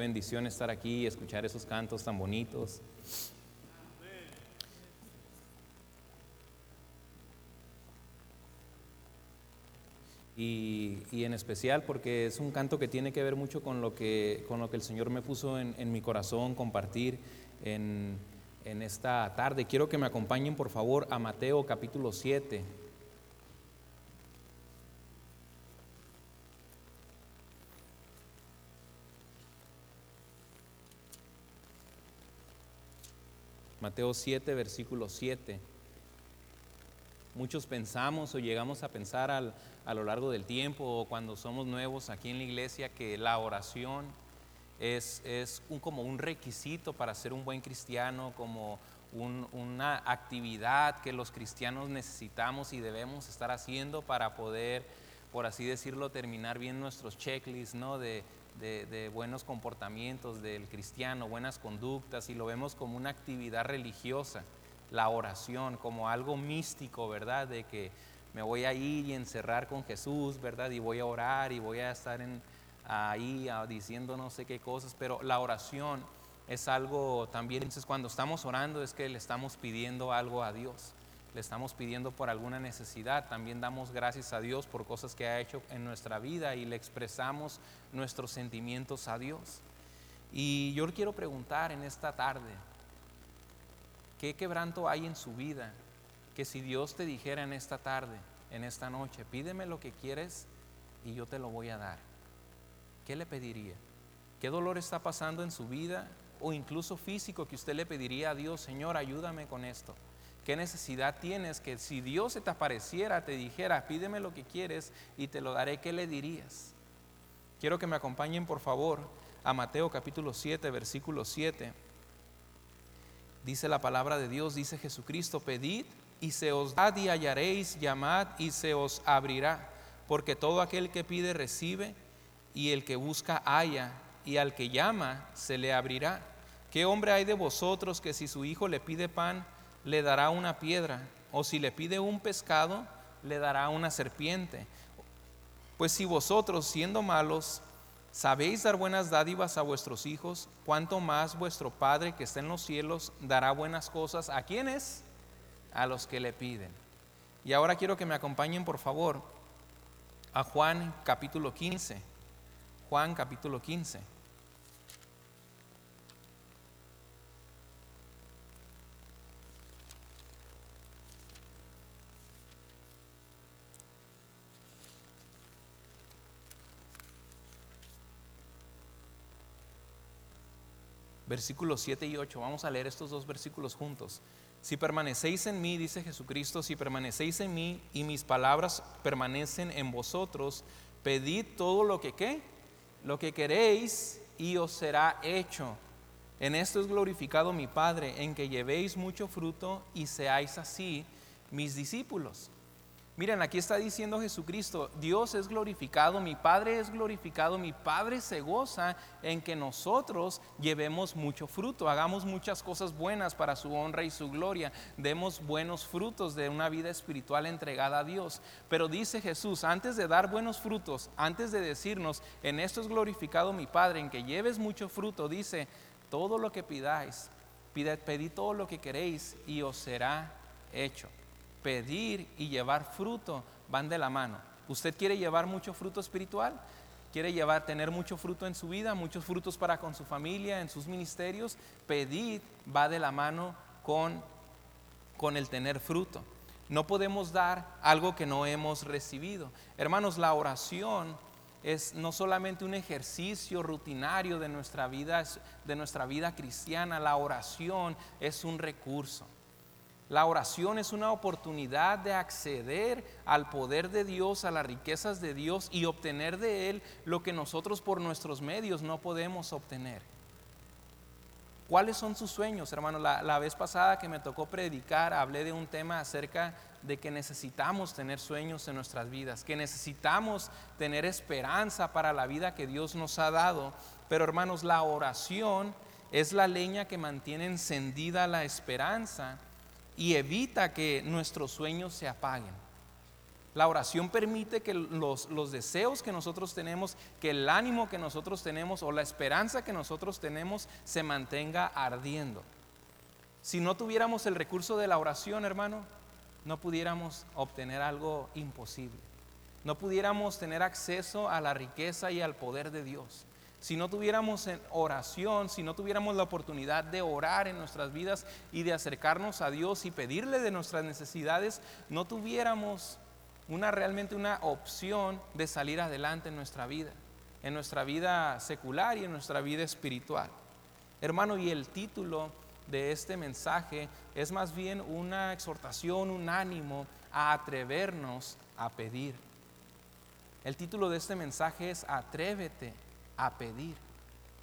bendición estar aquí y escuchar esos cantos tan bonitos. Y, en especial porque es un canto que tiene que ver mucho con lo que, con lo que el Señor me puso en, mi corazón compartir en, en esta tarde. Quiero que me acompañen por favor a Mateo capítulo 7. Mateo 7, versículo 7. Muchos pensamos o llegamos a pensar a lo largo del tiempo o cuando somos nuevos aquí en la iglesia que la oración es, como un requisito para ser un buen cristiano, como una actividad que los cristianos necesitamos y debemos estar haciendo para poder, por así decirlo, terminar bien nuestros checklists ¿no? de, de, buenos comportamientos del cristiano, buenas conductas, y lo vemos como una actividad religiosa, la oración, como algo místico, ¿verdad? De que me voy a ir y encerrar con Jesús, ¿verdad? Y voy a orar y voy a estar en, ahí diciendo no sé qué cosas, pero la oración es algo también, entonces cuando estamos orando es que le estamos pidiendo algo a Dios le estamos pidiendo por alguna necesidad, también damos gracias a Dios por cosas que ha hecho en nuestra vida y le expresamos nuestros sentimientos a Dios. Y yo le quiero preguntar en esta tarde, ¿qué quebranto hay en su vida? Que si Dios te dijera en esta tarde, en esta noche, pídeme lo que quieres y yo te lo voy a dar. ¿Qué le pediría? ¿Qué dolor está pasando en su vida o incluso físico que usted le pediría a Dios, Señor, ayúdame con esto? ¿Qué necesidad tienes que si Dios se te apareciera, te dijera, pídeme lo que quieres y te lo daré, ¿qué le dirías? Quiero que me acompañen por favor a Mateo capítulo 7, versículo 7. Dice la palabra de Dios, dice Jesucristo, pedid y se os da y hallaréis, llamad y se os abrirá, porque todo aquel que pide recibe y el que busca halla y al que llama se le abrirá. ¿Qué hombre hay de vosotros que si su hijo le pide pan, le dará una piedra, o si le pide un pescado, le dará una serpiente. Pues si vosotros, siendo malos, sabéis dar buenas dádivas a vuestros hijos, cuánto más vuestro Padre que está en los cielos dará buenas cosas a quienes? A los que le piden. Y ahora quiero que me acompañen, por favor, a Juan capítulo 15. Juan capítulo 15. Versículos 7 y 8. Vamos a leer estos dos versículos juntos. Si permanecéis en mí, dice Jesucristo, si permanecéis en mí y mis palabras permanecen en vosotros, pedid todo lo que qué, lo que queréis y os será hecho. En esto es glorificado mi Padre, en que llevéis mucho fruto y seáis así mis discípulos. Miren, aquí está diciendo Jesucristo, Dios es glorificado, mi Padre es glorificado, mi Padre se goza en que nosotros llevemos mucho fruto, hagamos muchas cosas buenas para su honra y su gloria, demos buenos frutos de una vida espiritual entregada a Dios. Pero dice Jesús, antes de dar buenos frutos, antes de decirnos, en esto es glorificado mi Padre, en que lleves mucho fruto, dice, todo lo que pidáis, pedid todo lo que queréis y os será hecho pedir y llevar fruto van de la mano. ¿Usted quiere llevar mucho fruto espiritual? ¿Quiere llevar, tener mucho fruto en su vida, muchos frutos para con su familia, en sus ministerios? Pedir va de la mano con, con el tener fruto. No podemos dar algo que no hemos recibido. Hermanos, la oración es no solamente un ejercicio rutinario de nuestra vida, de nuestra vida cristiana, la oración es un recurso. La oración es una oportunidad de acceder al poder de Dios, a las riquezas de Dios y obtener de Él lo que nosotros por nuestros medios no podemos obtener. ¿Cuáles son sus sueños, hermano? La, vez pasada que me tocó predicar, hablé de un tema acerca de que necesitamos tener sueños en nuestras vidas, que necesitamos tener esperanza para la vida que Dios nos ha dado. Pero hermanos, la oración es la leña que mantiene encendida la esperanza y evita que nuestros sueños se apaguen. La oración permite que los, deseos que nosotros tenemos, que el ánimo que nosotros tenemos o la esperanza que nosotros tenemos se mantenga ardiendo. Si no tuviéramos el recurso de la oración, hermano, no pudiéramos obtener algo imposible. No pudiéramos tener acceso a la riqueza y al poder de Dios. Si no tuviéramos oración, si no tuviéramos la oportunidad de orar en nuestras vidas y de acercarnos a Dios y pedirle de nuestras necesidades, no tuviéramos una realmente una opción de salir adelante en nuestra vida, en nuestra vida secular y en nuestra vida espiritual. Hermano, y el título de este mensaje es más bien una exhortación, un ánimo a atrevernos a pedir. El título de este mensaje es Atrévete a pedir.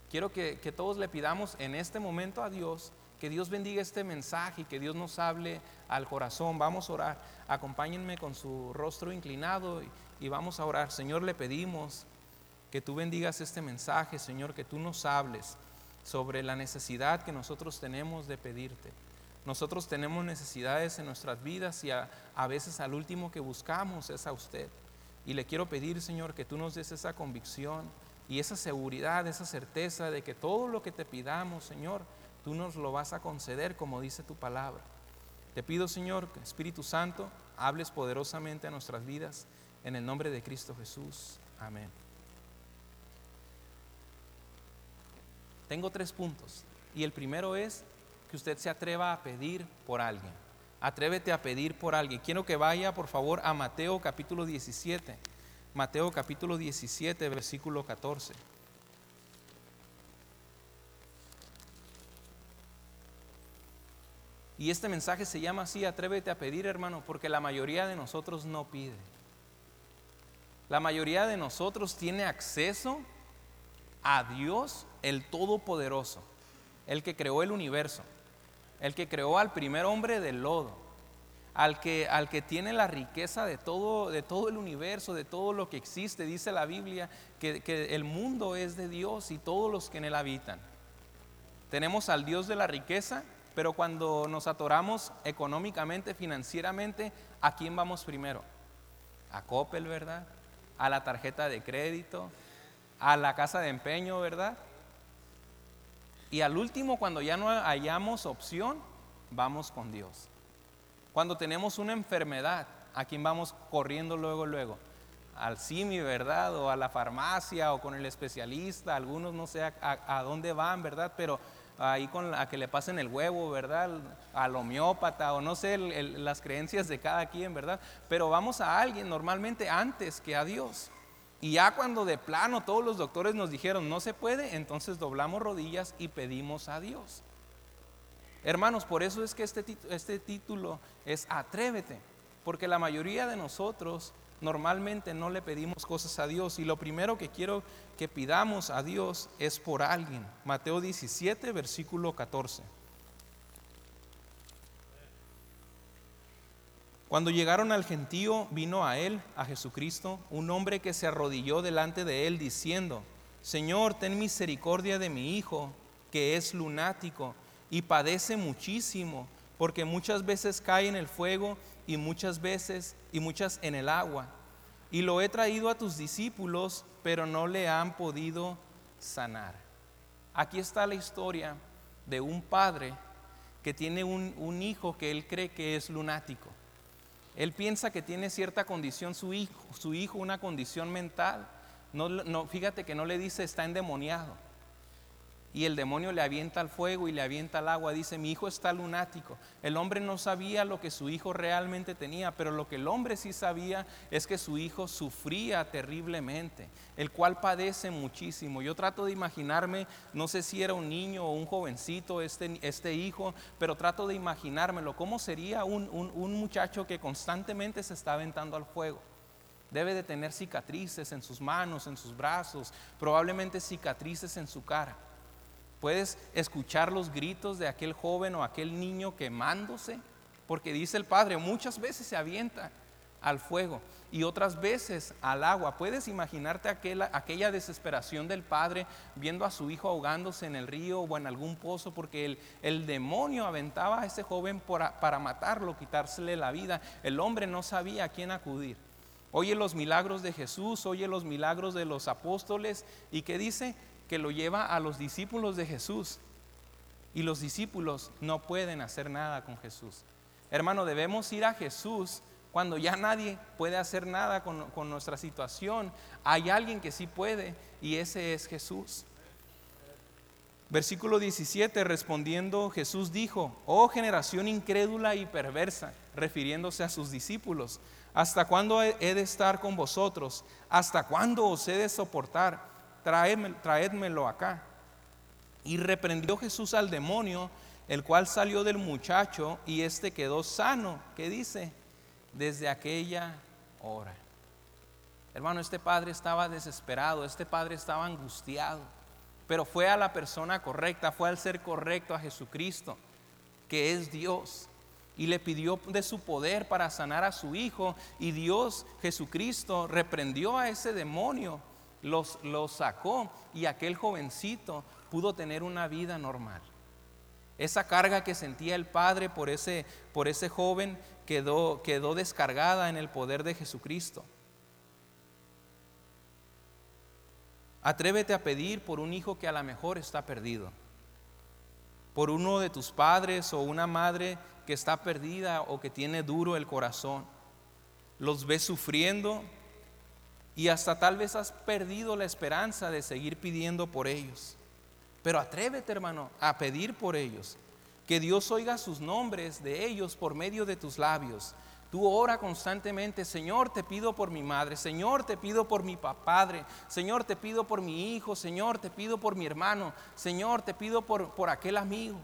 Quiero que, que, todos le pidamos en este momento a Dios que Dios bendiga este mensaje y que Dios nos hable al corazón. Vamos a orar. Acompáñenme con su rostro inclinado y, y vamos a orar. Señor, le pedimos que tú bendigas este mensaje, Señor, que tú nos hables sobre la necesidad que nosotros tenemos de pedirte. Nosotros tenemos necesidades en nuestras vidas y a, veces al último que buscamos es a usted. Y le quiero pedir, Señor, que tú nos des esa convicción y esa seguridad, esa certeza de que todo lo que te pidamos, Señor, tú nos lo vas a conceder como dice tu palabra. Te pido, Señor, que Espíritu Santo, hables poderosamente a nuestras vidas. En el nombre de Cristo Jesús. Amén. Tengo tres puntos. Y el primero es que usted se atreva a pedir por alguien. Atrévete a pedir por alguien. Quiero que vaya, por favor, a Mateo capítulo 17. Mateo capítulo 17, versículo 14. Y este mensaje se llama así, atrévete a pedir, hermano, porque la mayoría de nosotros no pide. La mayoría de nosotros tiene acceso a Dios el Todopoderoso, el que creó el universo, el que creó al primer hombre del lodo, al que, al que tiene la riqueza de todo, de todo el universo, de todo lo que existe. Dice la Biblia que, que el mundo es de Dios y todos los que en él habitan. Tenemos al Dios de la riqueza, pero cuando nos atoramos económicamente, financieramente, ¿a quién vamos primero? A Coppel, ¿verdad? A la tarjeta de crédito, a la casa de empeño, ¿verdad? Y al último, cuando ya no hayamos opción, vamos con Dios. Cuando tenemos una enfermedad, ¿a quién vamos corriendo luego, luego? Al CIMI, ¿verdad? O a la farmacia o con el especialista. Algunos no sé a, dónde van, ¿verdad? Pero ahí con a que le pasen el huevo, ¿verdad? Al homeópata o no sé las creencias de cada quien, ¿verdad? Pero vamos a alguien normalmente antes que a Dios. Y ya cuando de plano todos los doctores nos dijeron no se puede, entonces doblamos rodillas y pedimos a Dios. Hermanos, por eso es que este, este título es Atrévete, porque la mayoría de nosotros normalmente no le pedimos cosas a Dios y lo primero que quiero que pidamos a Dios es por alguien. Mateo 17, versículo 14. Cuando llegaron al gentío, vino a él, a Jesucristo, un hombre que se arrodilló delante de él diciendo, Señor, ten misericordia de mi hijo, que es lunático y padece muchísimo, porque muchas veces cae en el fuego y muchas veces y muchas en el agua. Y lo he traído a tus discípulos, pero no le han podido sanar. Aquí está la historia de un padre que tiene un, hijo que él cree que es lunático. Él piensa que tiene cierta condición su hijo, su hijo una condición mental. No, fíjate que no le dice está endemoniado. Y el demonio le avienta al fuego y le avienta al agua. Dice, mi hijo está lunático. El hombre no sabía lo que su hijo realmente tenía, pero lo que el hombre sí sabía es que su hijo sufría terriblemente, el cual padece muchísimo. Yo trato de imaginarme, no sé si era un niño o un jovencito este, este hijo, pero trato de imaginármelo. ¿Cómo sería un, un muchacho que constantemente se está aventando al fuego? Debe de tener cicatrices en sus manos, en sus brazos, probablemente cicatrices en su cara. Puedes escuchar los gritos de aquel joven o aquel niño quemándose, porque dice el Padre, muchas veces se avienta al fuego y otras veces al agua. Puedes imaginarte aquella, desesperación del padre viendo a su hijo ahogándose en el río o en algún pozo porque el, demonio aventaba a ese joven para, para matarlo, quitársele la vida. El hombre no sabía a quién acudir. oye los milagros de Jesús, oye los milagros de los apóstoles y que dice que lo lleva a los discípulos de Jesús. Y los discípulos no pueden hacer nada con Jesús. Hermano, debemos ir a Jesús cuando ya nadie puede hacer nada con, nuestra situación. Hay alguien que sí puede y ese es Jesús. Versículo 17, respondiendo Jesús dijo, oh generación incrédula y perversa, refiriéndose a sus discípulos, ¿hasta cuándo he de estar con vosotros? ¿Hasta cuándo os he de soportar? Traédmelo acá. Y reprendió Jesús al demonio, el cual salió del muchacho y éste quedó sano. ¿Qué dice? Desde aquella hora. Hermano, este padre estaba desesperado, este padre estaba angustiado, pero fue a la persona correcta, fue al ser correcto a Jesucristo, que es Dios, y le pidió de su poder para sanar a su hijo, y Dios, Jesucristo, reprendió a ese demonio, los, los sacó, y aquel jovencito pudo tener una vida normal. Esa carga que sentía el padre por ese, por ese joven quedó, quedó descargada en el poder de Jesucristo. Atrévete a pedir por un hijo que a lo mejor está perdido, por uno de tus padres o una madre que está perdida o que tiene duro el corazón. Los ves sufriendo y hasta tal vez has perdido la esperanza de seguir pidiendo por ellos. Pero atrévete, hermano, a pedir por ellos. Que Dios oiga sus nombres de ellos por medio de tus labios. Tú ora constantemente, Señor, te pido por mi madre, Señor, te pido por mi padre, Señor, te pido por mi hijo, Señor, te pido por mi hermano, Señor, te pido por, por aquel amigo.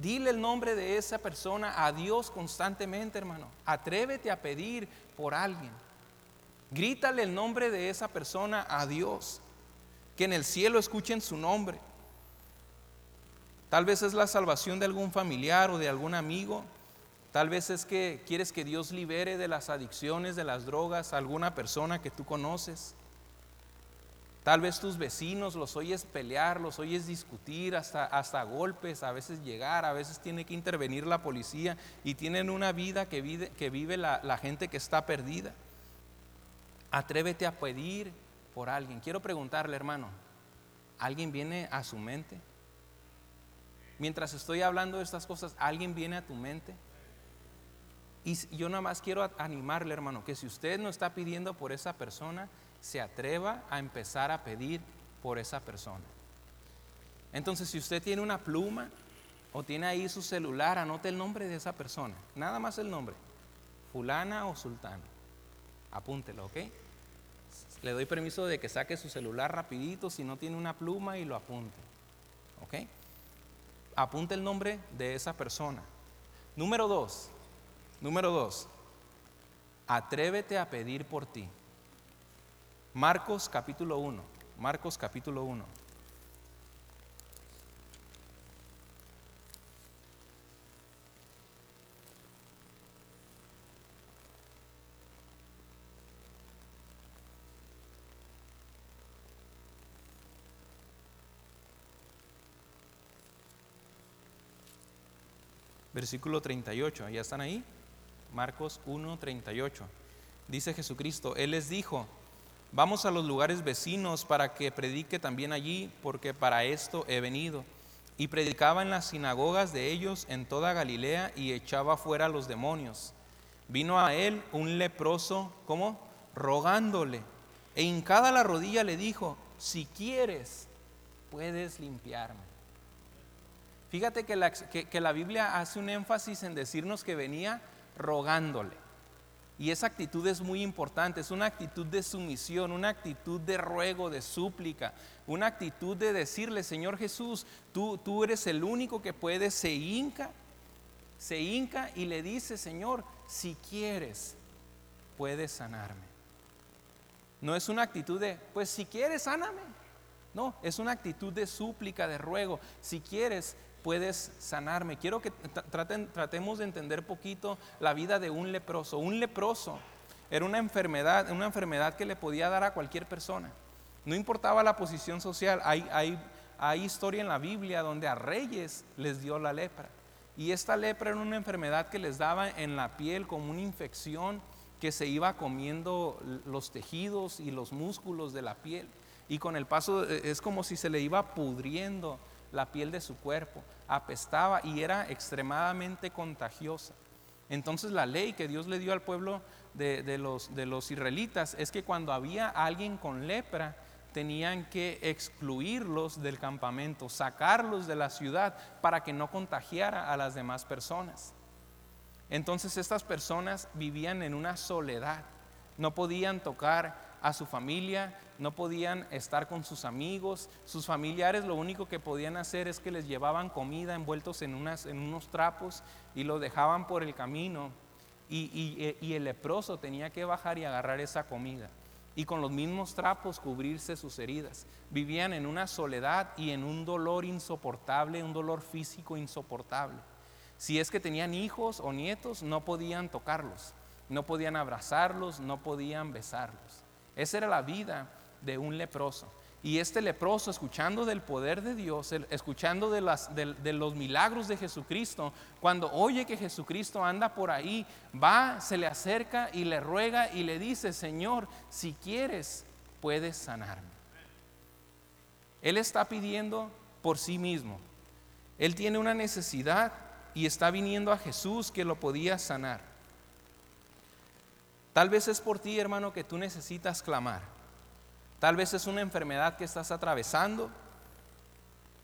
Dile el nombre de esa persona a Dios constantemente, hermano. Atrévete a pedir por alguien. Grítale el nombre de esa persona a Dios que en el cielo escuchen su nombre. Tal vez es la salvación de algún familiar o de algún amigo. Tal vez es que quieres que Dios libere de las adicciones, de las drogas a alguna persona que tú conoces. Tal vez tus vecinos los oyes pelear, los oyes discutir, hasta, hasta golpes, a veces llegar, a veces tiene que intervenir la policía y tienen una vida que vive, que vive la, la gente que está perdida. Atrévete a pedir por alguien. Quiero preguntarle, hermano, ¿alguien viene a su mente? Mientras estoy hablando de estas cosas, ¿alguien viene a tu mente? Y yo nada más quiero animarle, hermano, que si usted no está pidiendo por esa persona, se atreva a empezar a pedir por esa persona. Entonces, si usted tiene una pluma o tiene ahí su celular, anote el nombre de esa persona, nada más el nombre, fulana o sultana. Apúntelo, ¿ok? Le doy permiso de que saque su celular rapidito si no tiene una pluma y lo apunte. ¿Ok? Apunte el nombre de esa persona. Número dos. Número dos. Atrévete a pedir por ti. Marcos capítulo 1. Marcos capítulo 1. Versículo 38, ¿ya están ahí? Marcos 1, 38. Dice Jesucristo, Él les dijo, vamos a los lugares vecinos para que predique también allí, porque para esto he venido. Y predicaba en las sinagogas de ellos en toda Galilea y echaba fuera a los demonios. Vino a él un leproso, ¿cómo? Rogándole. E hincada la rodilla le dijo, si quieres, puedes limpiarme. Fíjate que la, Biblia hace un énfasis en decirnos que venía rogándole. Y esa actitud es muy importante, es una actitud de sumisión, una actitud de ruego, de súplica, una actitud de decirle, Señor Jesús, tú, tú eres el único que puede, se hinca, se hinca y le dice, Señor, si quieres, puedes sanarme. No es una actitud de, pues si quieres, sáname. No, es una actitud de súplica, de ruego. Si quieres, puedes sanarme. Quiero que tratemos de entender poquito la vida de un leproso. Un leproso era una enfermedad, una enfermedad que le podía dar a cualquier persona. No importaba la posición social. Hay historia en la Biblia donde a reyes les dio la lepra. Y esta lepra era una enfermedad que les daba en la piel como una infección que se iba comiendo los tejidos y los músculos de la piel. Y con el paso e, es como si se le iba pudriendo la piel de su cuerpo, apestaba y era extremadamente contagiosa. Entonces la ley que Dios le dio al pueblo de, los, israelitas es que cuando había alguien con lepra, tenían que excluirlos del campamento, sacarlos de la ciudad para que no contagiara a las demás personas. Entonces estas personas vivían en una soledad, no podían tocar a su familia, no podían estar con sus amigos, sus familiares lo único que podían hacer es que les llevaban comida envueltos en, unas, en unos trapos y lo dejaban por el camino y, y el leproso tenía que bajar y agarrar esa comida y con los mismos trapos cubrirse sus heridas. Vivían en una soledad y en un dolor insoportable, un dolor físico insoportable. Si es que tenían hijos o nietos, no podían tocarlos, no podían abrazarlos, no podían besarlos. Esa era la vida de un leproso. Y este leproso, escuchando del poder de Dios, escuchando de, los milagros de Jesucristo, cuando oye que Jesucristo anda por ahí, va, se le acerca y le ruega y le dice, Señor, si quieres, puedes sanarme. Él está pidiendo por sí mismo. Él tiene una necesidad y está viniendo a Jesús que lo podía sanar. Tal vez es por ti, hermano, que tú necesitas clamar. Tal vez es una enfermedad que estás atravesando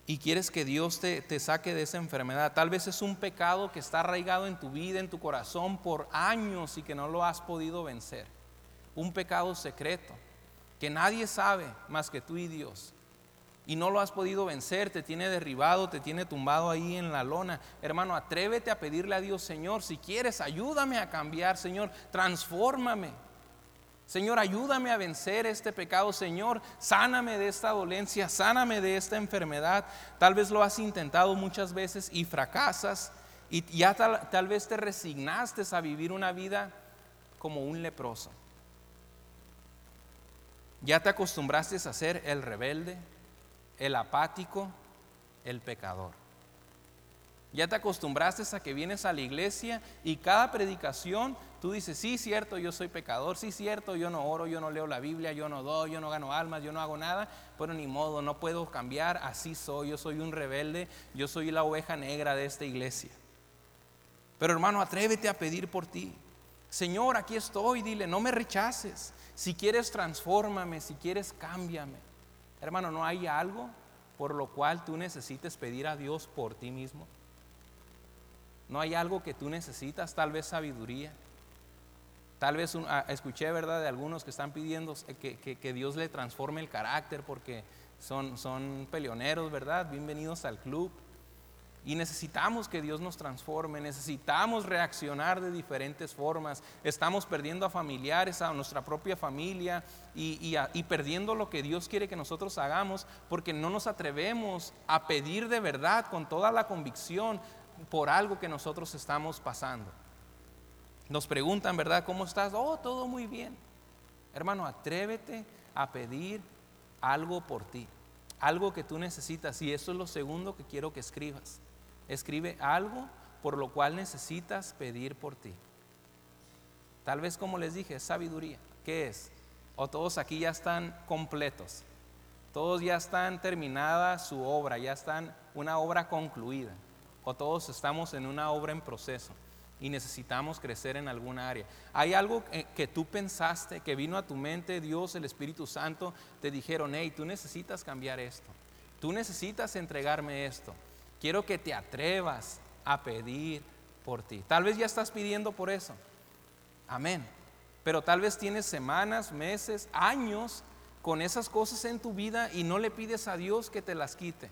y quieres que Dios te, te, saque de esa enfermedad. Tal vez es un pecado que está arraigado en tu vida, en tu corazón por años y que no lo has podido vencer. Un pecado secreto que nadie sabe más que tú y Dios y no lo has podido vencer, te tiene derribado, te tiene tumbado ahí en la lona. Hermano, atrévete a pedirle a Dios, Señor, si quieres, ayúdame a cambiar, Señor, transfórmame. Señor, ayúdame a vencer este pecado. Señor, sáname de esta dolencia, sáname de esta enfermedad. Tal vez lo has intentado muchas veces y fracasas y ya tal, vez te resignaste a vivir una vida como un leproso. Ya te acostumbraste a ser el rebelde, el apático, el pecador. Ya te acostumbraste a que vienes a la iglesia y cada predicación tú dices, sí, cierto, yo soy pecador, sí, cierto, yo no oro, yo no leo la Biblia, yo no doy, yo no gano almas, yo no hago nada, pero ni modo, no puedo cambiar, así soy, yo soy un rebelde, yo soy la oveja negra de esta iglesia. Pero hermano, atrévete a pedir por ti. Señor, aquí estoy, dile, no me rechaces. Si quieres, transfórmame, si quieres, cámbiame. Hermano, ¿no hay algo por lo cual tú necesites pedir a Dios por ti mismo? ¿No hay algo que tú necesitas? Tal vez sabiduría. Tal vez ah, escuché, ¿verdad?, de algunos que están pidiendo que, que, Dios le transforme el carácter porque son, son peleoneros, ¿verdad? Bienvenidos al club. Y necesitamos que Dios nos transforme, necesitamos reaccionar de diferentes formas. Estamos perdiendo a familiares, a nuestra propia familia y, y, perdiendo lo que Dios quiere que nosotros hagamos porque no nos atrevemos a pedir de verdad con toda la convicción por algo que nosotros estamos pasando. Nos preguntan, ¿verdad? ¿Cómo estás? Oh, todo muy bien. Hermano, atrévete a pedir algo por ti, algo que tú necesitas. Y eso es lo segundo que quiero que escribas. Escribe algo por lo cual necesitas pedir por ti. Tal vez como les dije, sabiduría. ¿Qué es? O todos aquí ya están completos. Todos ya están terminada su obra, ya están una obra concluida. O todos estamos en una obra en proceso y necesitamos crecer en alguna área. Hay algo que tú pensaste, que vino a tu mente, Dios, el Espíritu Santo, te dijeron, hey, tú necesitas cambiar esto. Tú necesitas entregarme esto. Quiero que te atrevas a pedir por ti. Tal vez ya estás pidiendo por eso. Amén. Pero tal vez tienes semanas, meses, años con esas cosas en tu vida y no le pides a Dios que te las quite.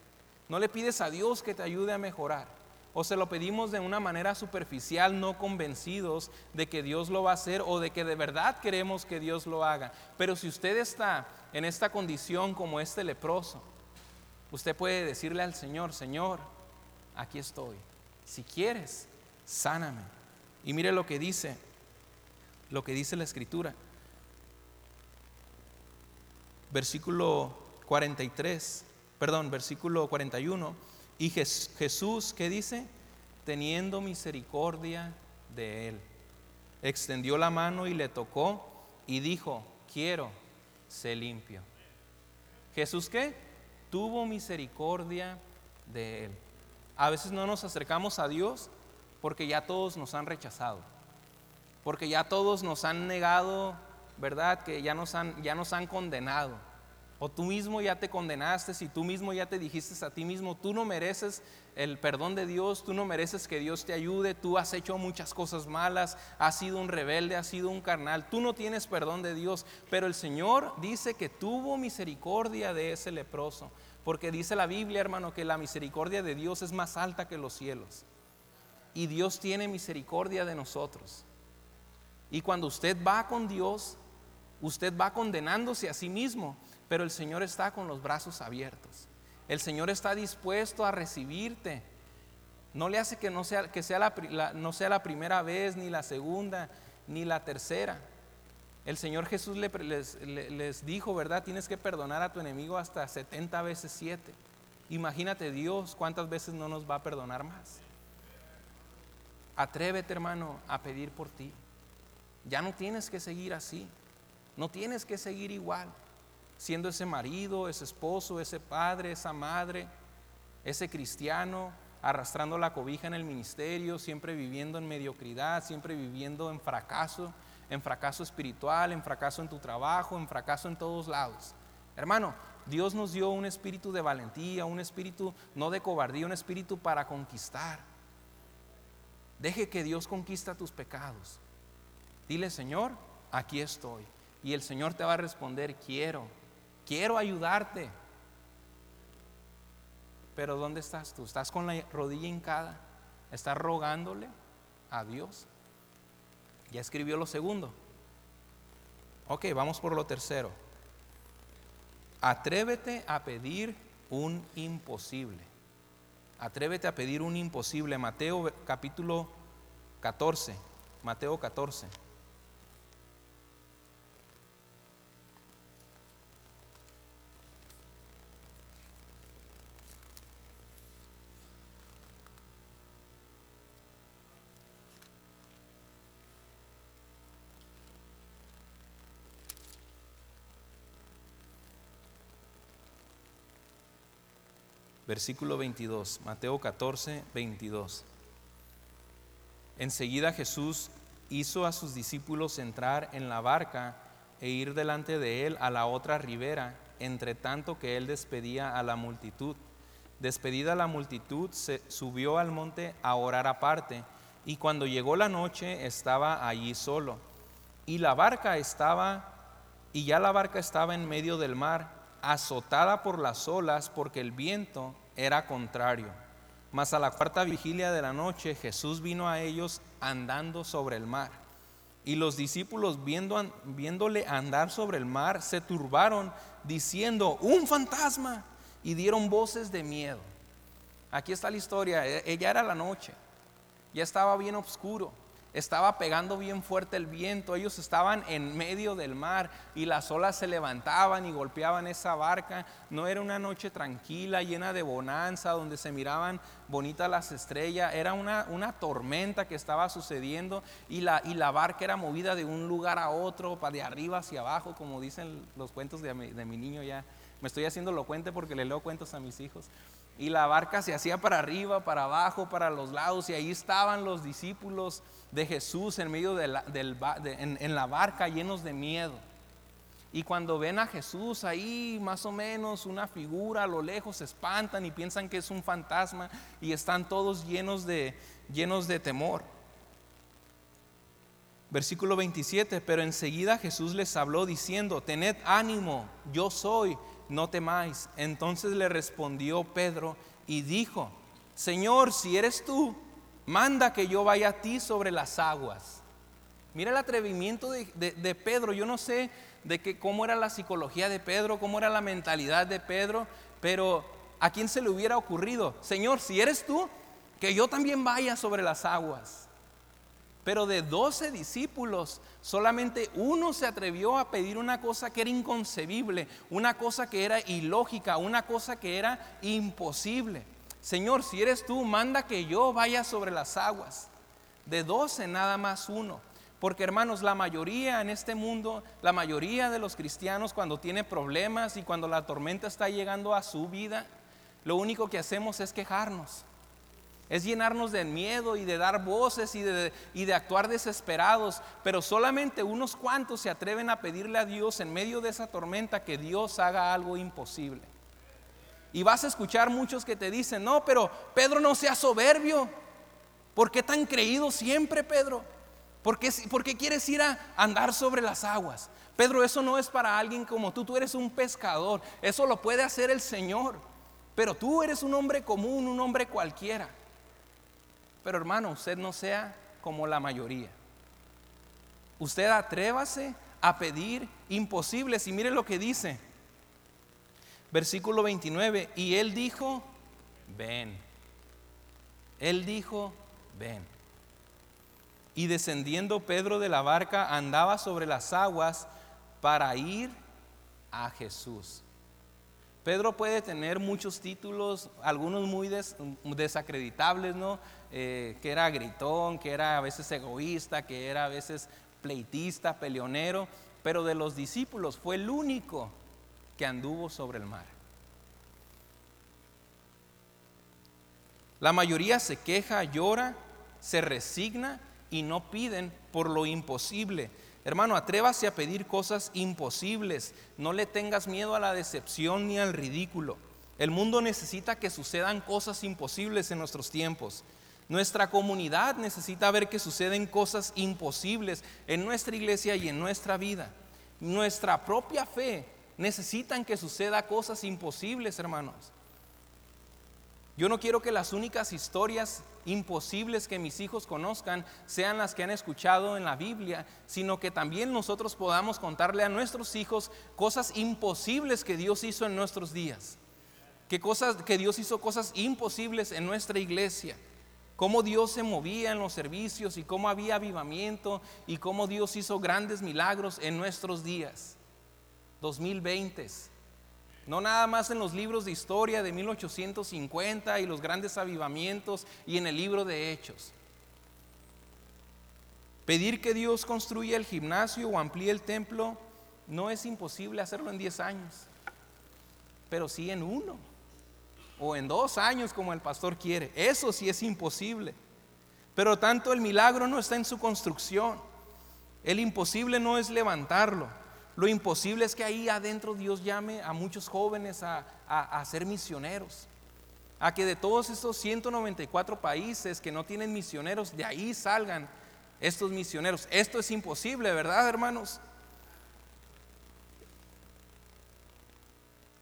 No le pides a Dios que te ayude a mejorar. O se lo pedimos de una manera superficial, no convencidos de que Dios lo va a hacer o de que de verdad queremos que Dios lo haga. Pero si usted está en esta condición como este leproso, usted puede decirle al Señor, Señor, aquí estoy. Si quieres, sáname. Y mire lo que dice, lo que dice la escritura. Versículo 43, perdón, versículo 41. Y Jesús, ¿qué dice? Teniendo misericordia de él. extendió la mano y le tocó y dijo, quiero, sé limpio. Jesús qué? Tuvo misericordia de él. A veces no nos acercamos a Dios porque ya todos nos han rechazado, porque ya todos nos han negado, ¿verdad? Que ya nos han, ya nos han condenado. O tú mismo ya te condenaste, si tú mismo ya te dijiste a ti mismo, tú no mereces el perdón de Dios, tú no mereces que Dios te ayude, tú has hecho muchas cosas malas, has sido un rebelde, has sido un carnal, tú no tienes perdón de Dios, pero el Señor dice que tuvo misericordia de ese leproso, porque dice la Biblia, hermano, que la misericordia de Dios es más alta que los cielos. Y Dios tiene misericordia de nosotros. Y cuando usted va con Dios, usted va condenándose a sí mismo, pero el Señor está con los brazos abiertos. El Señor está dispuesto a recibirte. No le hace que no sea, que sea la, no sea la primera vez, ni la segunda, ni la tercera. El Señor Jesús les, les, dijo, ¿verdad? Tienes que perdonar a tu enemigo hasta 70 veces 7. Imagínate Dios cuántas veces no nos va a perdonar más. Atrévete, hermano, a pedir por ti. Ya no tienes que seguir así. No tienes que seguir igual siendo ese marido, ese esposo, ese padre, esa madre, ese cristiano, arrastrando la cobija en el ministerio, siempre viviendo en mediocridad, siempre viviendo en fracaso, en fracaso espiritual, en fracaso en tu trabajo, en fracaso en todos lados. Hermano, Dios nos dio un espíritu de valentía, un espíritu no de cobardía, un espíritu para conquistar. Deje que Dios conquista tus pecados. Dile, Señor, aquí estoy. Y el Señor te va a responder, quiero, quiero ayudarte. Pero ¿dónde estás tú? ¿Estás con la rodilla hincada? ¿Estás rogándole a Dios? Ya escribió lo segundo. Ok, vamos por lo tercero. Atrévete a pedir un imposible. Atrévete a pedir un imposible. Mateo capítulo 14. Mateo 14. Versículo 22, Mateo 14, 22. Enseguida Jesús hizo a sus discípulos entrar en la barca e ir delante de él a la otra ribera, entre tanto que él despedía a la multitud. Despedida la multitud, se subió al monte a orar aparte, y cuando llegó la noche estaba allí solo. Y la barca estaba, y ya la barca estaba en medio del mar, azotada por las olas porque el viento era contrario. Mas a la cuarta vigilia de la noche Jesús vino a ellos andando sobre el mar. Y los discípulos viendo, viéndole andar sobre el mar se turbaron diciendo, un fantasma, y dieron voces de miedo. Aquí está la historia, e-, ella era la noche, ya estaba bien oscuro estaba pegando bien fuerte el viento, ellos estaban en medio del mar y las olas se levantaban y golpeaban esa barca. No era una noche tranquila, llena de bonanza, donde se miraban bonitas las estrellas, era una, una tormenta que estaba sucediendo y la, y la barca era movida de un lugar a otro, de arriba hacia abajo, como dicen los cuentos de mi, de mi niño ya. Me estoy haciendo lo cuente porque le leo cuentos a mis hijos. Y la barca se hacía para arriba, para abajo, para los lados, y ahí estaban los discípulos de Jesús en medio de la, en, la barca llenos de miedo. Y cuando ven a Jesús ahí, más o menos una figura a lo lejos, se espantan y piensan que es un fantasma y están todos llenos de, llenos de temor. Versículo 27, pero enseguida Jesús les habló diciendo, tened ánimo, yo soy, no temáis. Entonces le respondió Pedro y dijo, Señor, si eres tú, manda que yo vaya a ti sobre las aguas. Mira el atrevimiento de, Pedro. Yo no sé de que, cómo era la psicología de Pedro, cómo era la mentalidad de Pedro, pero ¿a quién se le hubiera ocurrido? Señor, si eres tú, que yo también vaya sobre las aguas. Pero de doce discípulos, solamente uno se atrevió a pedir una cosa que era inconcebible, una cosa que era ilógica, una cosa que era imposible. Señor, si eres tú, manda que yo vaya sobre las aguas. De doce nada más uno. Porque hermanos, la mayoría en este mundo, la mayoría de los cristianos cuando tiene problemas y cuando la tormenta está llegando a su vida, lo único que hacemos es quejarnos. Es llenarnos de miedo y de dar voces y de, actuar desesperados. Pero solamente unos cuantos se atreven a pedirle a Dios en medio de esa tormenta que Dios haga algo imposible. Y vas a escuchar muchos que te dicen, no, pero Pedro no sea soberbio. ¿Por qué tan creído siempre, Pedro? ¿Por qué, quieres ir a andar sobre las aguas? Pedro, eso no es para alguien como tú, tú eres un pescador, eso lo puede hacer el Señor, pero tú eres un hombre común, un hombre cualquiera. Pero hermano, usted no sea como la mayoría. Usted atrévase a pedir imposibles y mire lo que dice. Versículo 29, y él dijo, ven. Él dijo, ven. Y descendiendo Pedro de la barca andaba sobre las aguas para ir a Jesús. Pedro puede tener muchos títulos, algunos muy desacreditables, ¿no? Eh, que era gritón, que era a veces egoísta, que era a veces pleitista, peleonero, pero de los discípulos fue el único que anduvo sobre el mar. La mayoría se queja, llora, se resigna y no piden por lo imposible. Hermano, atrévase a pedir cosas imposibles. No le tengas miedo a la decepción ni al ridículo. El mundo necesita que sucedan cosas imposibles en nuestros tiempos. Nuestra comunidad necesita ver que suceden cosas imposibles en nuestra iglesia y en nuestra vida. Nuestra propia fe necesitan que suceda cosas imposibles, hermanos. Yo no quiero que las únicas historias imposibles que mis hijos conozcan sean las que han escuchado en la Biblia, sino que también nosotros podamos contarle a nuestros hijos cosas imposibles que Dios hizo en nuestros días. Que, cosas, que Dios hizo cosas imposibles en nuestra iglesia. Cómo Dios se movía en los servicios y cómo había avivamiento y cómo Dios hizo grandes milagros en nuestros días. 2020 no nada más en los libros de historia de 1850 y los grandes avivamientos y en el libro de Hechos. Pedir que Dios construya el gimnasio o amplíe el templo no es imposible hacerlo en 10 años, pero sí en uno o en dos años como el pastor quiere. Eso sí es imposible. Pero tanto el milagro no está en su construcción. El imposible no es levantarlo. Lo imposible es que ahí adentro Dios llame a muchos jóvenes a, ser misioneros. A que de todos estos 194 países que no tienen misioneros, de ahí salgan estos misioneros. Esto es imposible, ¿verdad, hermanos?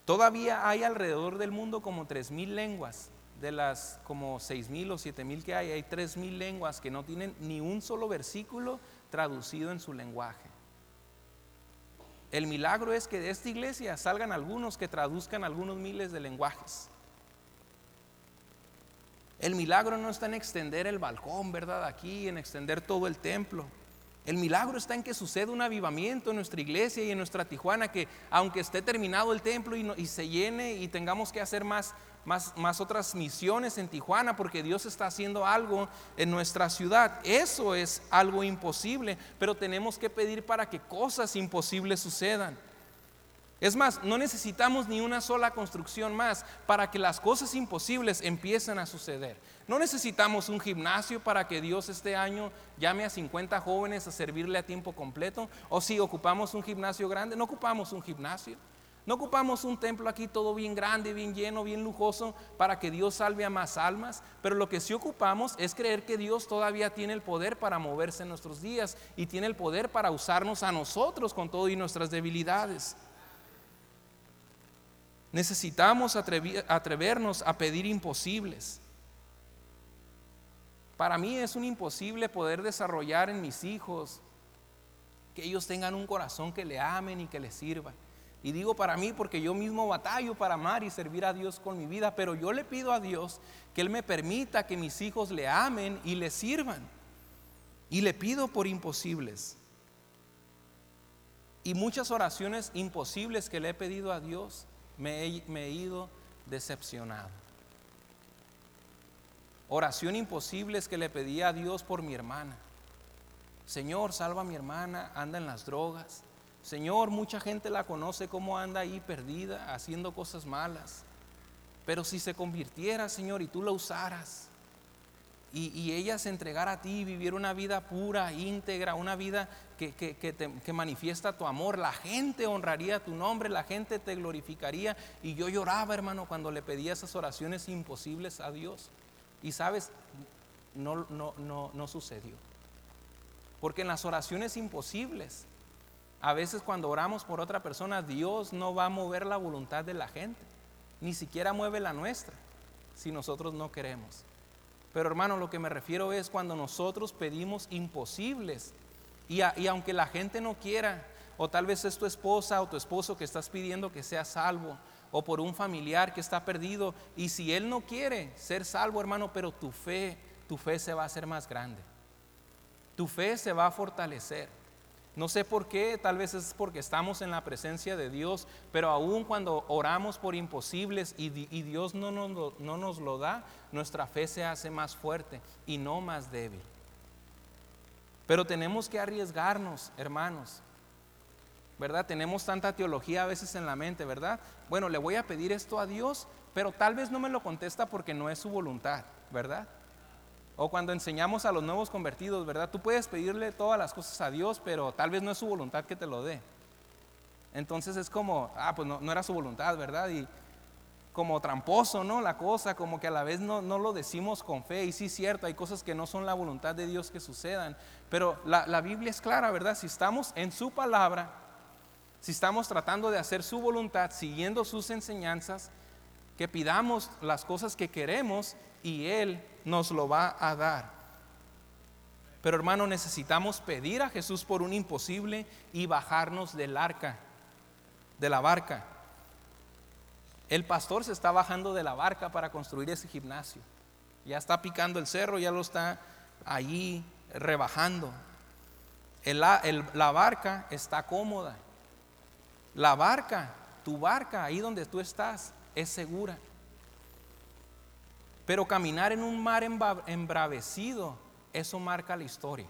Todavía hay alrededor del mundo como 3.000 lenguas. De las como 6.000 o 7.000 que hay, hay 3.000 lenguas que no tienen ni un solo versículo traducido en su lenguaje. El milagro es que de esta iglesia salgan algunos que traduzcan algunos miles de lenguajes. El milagro no está en extender el balcón, ¿verdad? Aquí, en extender todo el templo. El milagro está en que suceda un avivamiento en nuestra iglesia y en nuestra Tijuana, que aunque esté terminado el templo y, y se llene y tengamos que hacer más más, otras misiones en Tijuana porque Dios está haciendo algo en nuestra ciudad. Eso es algo imposible, pero tenemos que pedir para que cosas imposibles sucedan. Es más, no necesitamos ni una sola construcción más para que las cosas imposibles empiecen a suceder. No necesitamos un gimnasio para que Dios este año llame a 50 jóvenes a servirle a tiempo completo. O si ocupamos un gimnasio grande, no ocupamos un gimnasio. No ocupamos un templo aquí todo bien grande, bien lleno, bien lujoso para que Dios salve a más almas, pero lo que sí ocupamos es creer que Dios todavía tiene el poder para moverse en nuestros días y tiene el poder para usarnos a nosotros con todo y nuestras debilidades. Necesitamos atrevernos a pedir imposibles. Para mí es un imposible poder desarrollar en mis hijos que ellos tengan un corazón que le amen y que le sirvan. Y digo para mí porque yo mismo batallo para amar y servir a Dios con mi vida, pero yo le pido a Dios que Él me permita que mis hijos le amen y le sirvan. Y le pido por imposibles. Y muchas oraciones imposibles que le he pedido a Dios, me he, ido decepcionado. Oración imposibles que le pedí a Dios por mi hermana. Señor, salva a mi hermana, anda en las drogas. Señor, mucha gente la conoce como anda ahí perdida, haciendo cosas malas. Pero si se convirtiera, Señor, y tú la usaras, y, ella se entregara a ti, viviera una vida pura, íntegra, una vida que, que, manifiesta tu amor, la gente honraría tu nombre, la gente te glorificaría. Y yo lloraba, hermano, cuando le pedía esas oraciones imposibles a Dios. Y sabes, no, no, no, no sucedió. Porque en las oraciones imposibles, a veces cuando oramos por otra persona, Dios no va a mover la voluntad de la gente, ni siquiera mueve la nuestra, si nosotros no queremos. Pero hermano, lo que me refiero es cuando nosotros pedimos imposibles y, aunque la gente no quiera, o tal vez es tu esposa o tu esposo que estás pidiendo que sea salvo, o por un familiar que está perdido, y si él no quiere ser salvo, hermano, pero tu fe, tu fe se va a hacer más grande. Tu fe se va a fortalecer. No sé por qué, tal vez es porque estamos en la presencia de Dios, pero aún cuando oramos por imposibles y, Dios no nos, no nos lo da, nuestra fe se hace más fuerte y no más débil. Pero tenemos que arriesgarnos, hermanos. ¿Verdad? Tenemos tanta teología a veces en la mente, ¿verdad? Bueno, le voy a pedir esto a Dios, pero tal vez no me lo contesta porque no es su voluntad, ¿verdad? O cuando enseñamos a los nuevos convertidos, ¿verdad? Tú puedes pedirle todas las cosas a Dios, pero tal vez no es su voluntad que te lo dé. Entonces es como, ah, pues no, era su voluntad, ¿verdad? Y como tramposo, ¿no? La cosa, como que a la vez no, lo decimos con fe. Y sí, cierto, hay cosas que no son la voluntad de Dios que sucedan. Pero la, la Biblia es clara, ¿verdad? Si estamos en su palabra, si estamos tratando de hacer su voluntad, siguiendo sus enseñanzas, que pidamos las cosas que queremos y Él nos lo va a dar. Pero hermano, necesitamos pedir a Jesús por un imposible y bajarnos del arca, de la barca. El pastor se está bajando de la barca para construir ese gimnasio. Ya está picando el cerro, ya lo está allí rebajando. la barca está cómoda. La barca, tu barca, ahí donde tú estás, es segura. Pero caminar en un mar embravecido, eso marca la historia.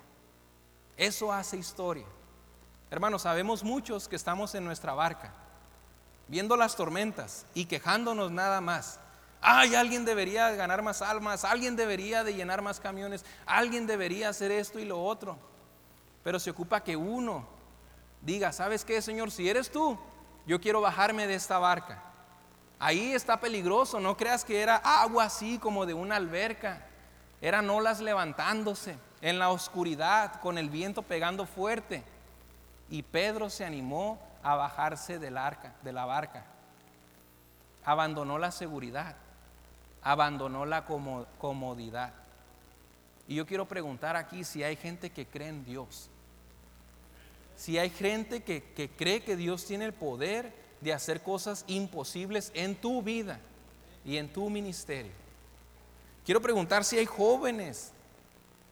Eso hace historia. Hermanos, sabemos muchos que estamos en nuestra barca, viendo las tormentas y quejándonos nada más. Ay, alguien debería ganar más almas, alguien debería de llenar más camiones, alguien debería hacer esto y lo otro. Pero se ocupa que uno diga, ¿sabes qué, Señor? Si eres tú, yo quiero bajarme de esta barca. Ahí está peligroso, no creas que era agua así como de una alberca. Eran olas levantándose en la oscuridad con el viento pegando fuerte. Y Pedro se animó a bajarse del arca, de la barca. Abandonó la seguridad, abandonó la comodidad. Y yo quiero preguntar aquí si hay gente que cree en Dios. Si hay gente que, que cree que Dios tiene el poder de hacer cosas imposibles en tu vida y en tu ministerio. Quiero preguntar si hay jóvenes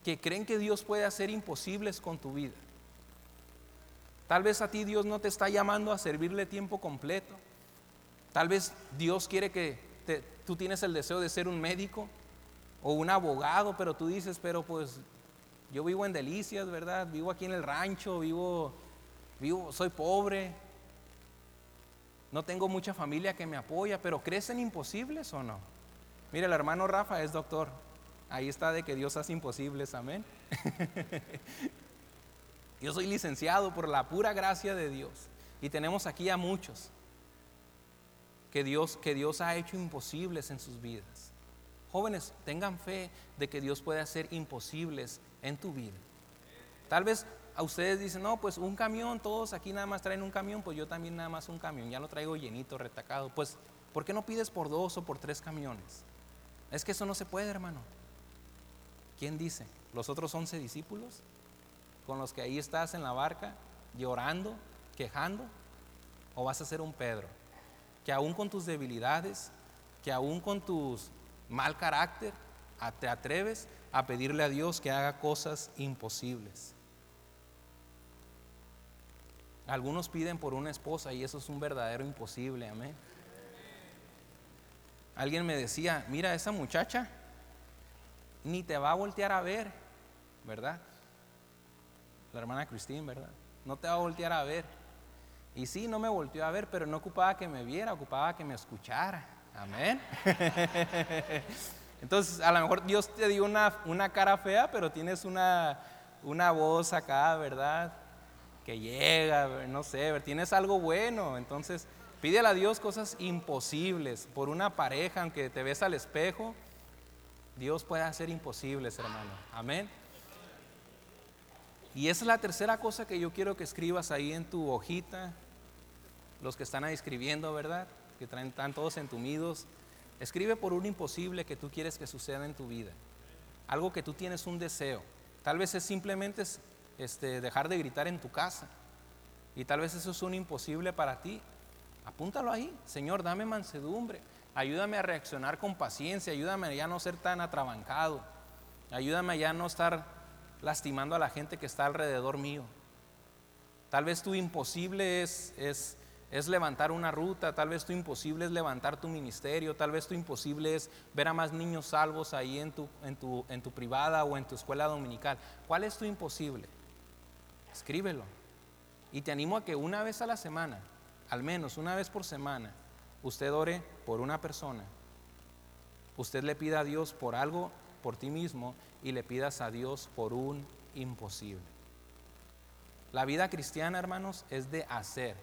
que creen que Dios puede hacer imposibles con tu vida. Tal vez a ti Dios no te está llamando a servirle tiempo completo. Tal vez Dios quiere que tú tienes el deseo de ser un médico o un abogado, pero tú dices, pero pues yo vivo en delicias, ¿verdad? Vivo aquí en el rancho, vivo, vivo, soy pobre, no tengo mucha familia que me apoya, pero ¿crecen imposibles o no? Mire, el hermano Rafa es doctor. Ahí está de que Dios hace imposibles, amén. Yo soy licenciado por la pura gracia de Dios. Y tenemos aquí a muchos que Dios, que Dios ha hecho imposibles en sus vidas. Jóvenes, tengan fe de que Dios puede hacer imposibles en tu vida. Tal vez a ustedes dicen, no, pues un camión, todos aquí nada más traen un camión, pues yo también nada más un camión, ya lo traigo llenito, retacado. Pues, ¿por qué no pides por dos o por tres camiones? Es que eso no se puede, hermano. ¿Quién dice? ¿Los otros once discípulos? Con los que ahí estás en la barca, llorando, quejando, o vas a ser un Pedro, que aún con tus debilidades, que aún con tus mal carácter, te atreves a pedirle a Dios que haga cosas imposibles. Algunos piden por una esposa y eso es un verdadero imposible, amén. Alguien me decía, mira, esa muchacha ni te va a voltear a ver, ¿verdad? la hermana Cristín, ¿verdad? No te va a voltear a ver. Y sí, no me volteó a ver, pero no ocupaba que me viera, ocupaba que me escuchara. Amén. Entonces, a lo mejor Dios te dio una, una cara fea, pero tienes una, una voz acá, ¿verdad? Que llega, no sé, tienes algo bueno. Entonces, pídele a Dios cosas imposibles por una pareja, aunque te ves al espejo. Dios puede hacer imposibles, hermano. Amén. Y esa es la tercera cosa que yo quiero que escribas ahí en tu hojita. Los que están ahí escribiendo, ¿verdad? Que traen, están todos entumidos. Escribe por un imposible que tú quieres que suceda en tu vida. Algo que tú tienes un deseo. Tal vez es simplemente este, dejar de gritar en tu casa. Y tal vez eso es un imposible para ti. Apúntalo ahí. Señor, dame mansedumbre. Ayúdame a reaccionar con paciencia. Ayúdame a ya no ser tan atrabancado. Ayúdame a ya no estar lastimando a la gente que está alrededor mío. Tal vez tu imposible es, es, es levantar una ruta, tal vez tu imposible es levantar tu ministerio, tal vez tu imposible es ver a más niños salvos ahí en tu, en tu, en tu privada o en tu escuela dominical. ¿Cuál es tu imposible? Escríbelo. Y te animo a que una vez a la semana, al menos una vez por semana, usted ore por una persona. Usted le pida a Dios por algo por ti mismo y le pidas a Dios por un imposible. La vida cristiana, hermanos, es de hacer.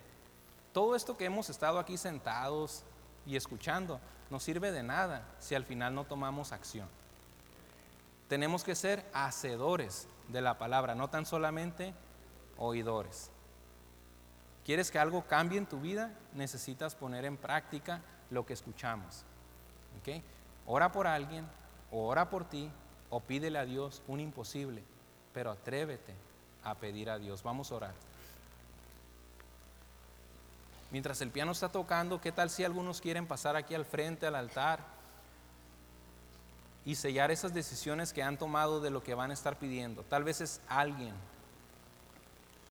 Todo esto que hemos estado aquí sentados y escuchando no sirve de nada si al final no tomamos acción. Tenemos que ser hacedores de la palabra, no tan solamente oidores. ¿Quieres que algo cambie en tu vida? Necesitas poner en práctica lo que escuchamos. ¿Okay? Ora por alguien, ora por ti o pídele a Dios un imposible, pero atrévete a pedir a Dios. Vamos a orar. Mientras el piano está tocando, ¿qué tal si algunos quieren pasar aquí al frente, al altar, y sellar esas decisiones que han tomado de lo que van a estar pidiendo? Tal vez es alguien